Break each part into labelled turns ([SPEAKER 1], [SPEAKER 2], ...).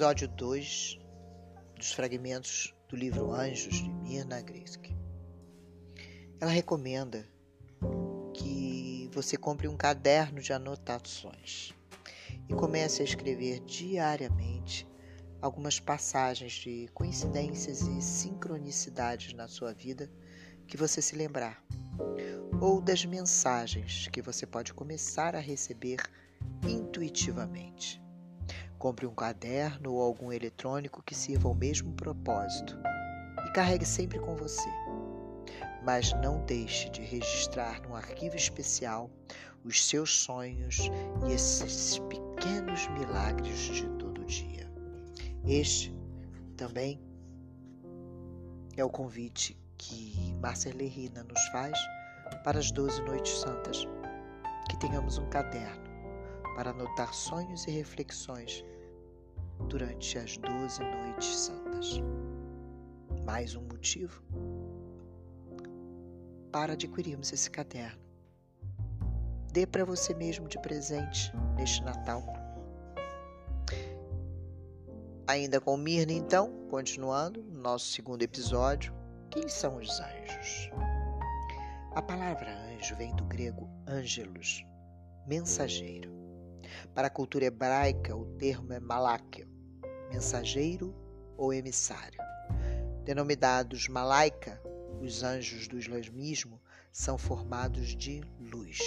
[SPEAKER 1] episódio 2 dos fragmentos do livro Anjos de Mirna Grisk. Ela recomenda que você compre um caderno de anotações e comece a escrever diariamente algumas passagens de coincidências e sincronicidades na sua vida que você se lembrar, ou das mensagens que você pode começar a receber intuitivamente. Compre um caderno ou algum eletrônico que sirva ao mesmo propósito e carregue sempre com você. Mas não deixe de registrar num arquivo especial os seus sonhos e esses pequenos milagres de todo dia. Este também é o convite que Marcel Rina nos faz para as doze noites santas. Que tenhamos um caderno para anotar sonhos e reflexões durante as doze noites santas. Mais um motivo para adquirirmos esse caderno. Dê para você mesmo de presente neste Natal. Ainda com Mirna, então, continuando no nosso segundo episódio, quem são os anjos? A palavra anjo vem do grego angelos, mensageiro. Para a cultura hebraica, o termo é malak, mensageiro ou emissário. Denominados malaika, os anjos do islamismo são formados de luz.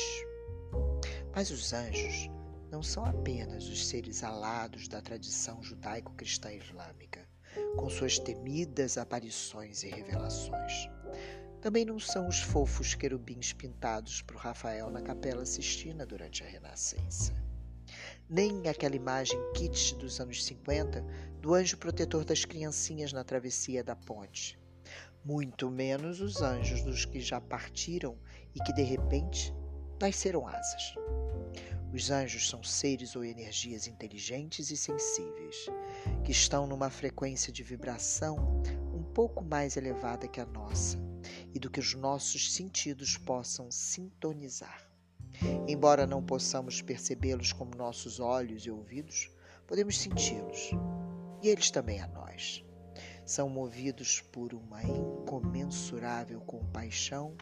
[SPEAKER 1] Mas os anjos não são apenas os seres alados da tradição judaico-cristã islâmica, com suas temidas aparições e revelações. Também não são os fofos querubins pintados por Rafael na Capela Sistina durante a Renascença nem aquela imagem kit dos anos 50 do anjo protetor das criancinhas na travessia da ponte. Muito menos os anjos dos que já partiram e que de repente nasceram asas. Os anjos são seres ou energias inteligentes e sensíveis, que estão numa frequência de vibração um pouco mais elevada que a nossa e do que os nossos sentidos possam sintonizar. Embora não possamos percebê-los como nossos olhos e ouvidos, podemos senti-los, e eles também a nós. São movidos por uma incomensurável compaixão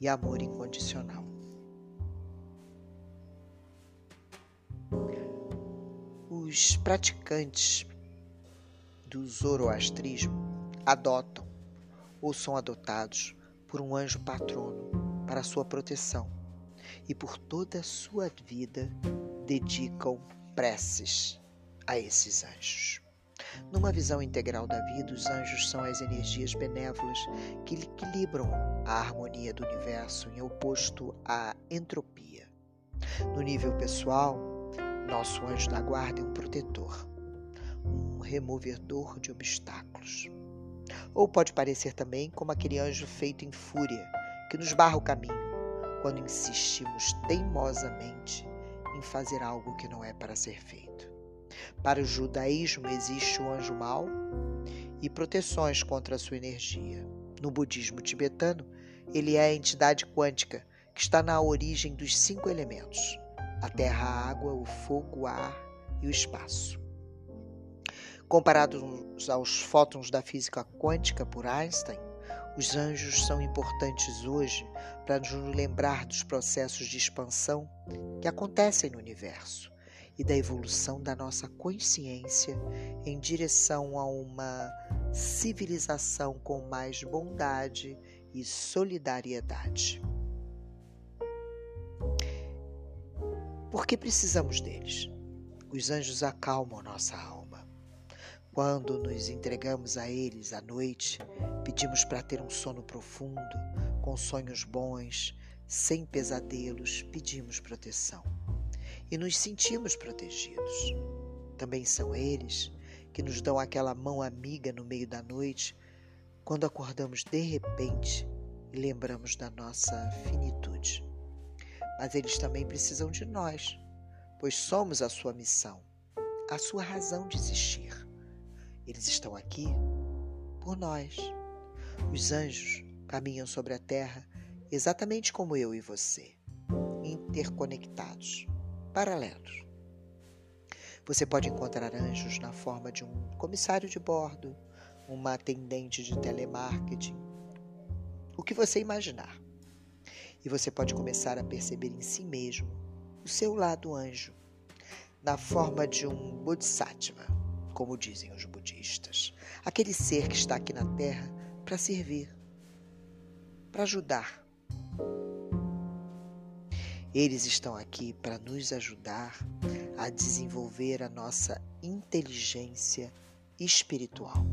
[SPEAKER 1] e amor incondicional. Os praticantes do zoroastrismo adotam ou são adotados por um anjo patrono para sua proteção e por toda a sua vida dedicam preces a esses anjos. Numa visão integral da vida, os anjos são as energias benévolas que equilibram a harmonia do universo em oposto à entropia. No nível pessoal, nosso anjo da guarda é um protetor, um removedor de obstáculos. Ou pode parecer também como aquele anjo feito em fúria que nos barra o caminho quando insistimos teimosamente em fazer algo que não é para ser feito. Para o judaísmo existe o anjo mau e proteções contra a sua energia. No budismo tibetano, ele é a entidade quântica que está na origem dos cinco elementos: a terra, a água, o fogo, o ar e o espaço. Comparados aos fótons da física quântica por Einstein, os anjos são importantes hoje para nos lembrar dos processos de expansão que acontecem no universo e da evolução da nossa consciência em direção a uma civilização com mais bondade e solidariedade. Por que precisamos deles? Os anjos acalmam nossa alma quando nos entregamos a eles à noite, pedimos para ter um sono profundo, com sonhos bons, sem pesadelos, pedimos proteção. E nos sentimos protegidos. Também são eles que nos dão aquela mão amiga no meio da noite, quando acordamos de repente e lembramos da nossa finitude. Mas eles também precisam de nós, pois somos a sua missão, a sua razão de existir. Eles estão aqui por nós. Os anjos caminham sobre a terra exatamente como eu e você, interconectados, paralelos. Você pode encontrar anjos na forma de um comissário de bordo, uma atendente de telemarketing, o que você imaginar. E você pode começar a perceber em si mesmo o seu lado anjo, na forma de um bodhisattva, como dizem os budistas. Aquele ser que está aqui na Terra para servir, para ajudar. Eles estão aqui para nos ajudar a desenvolver a nossa inteligência espiritual.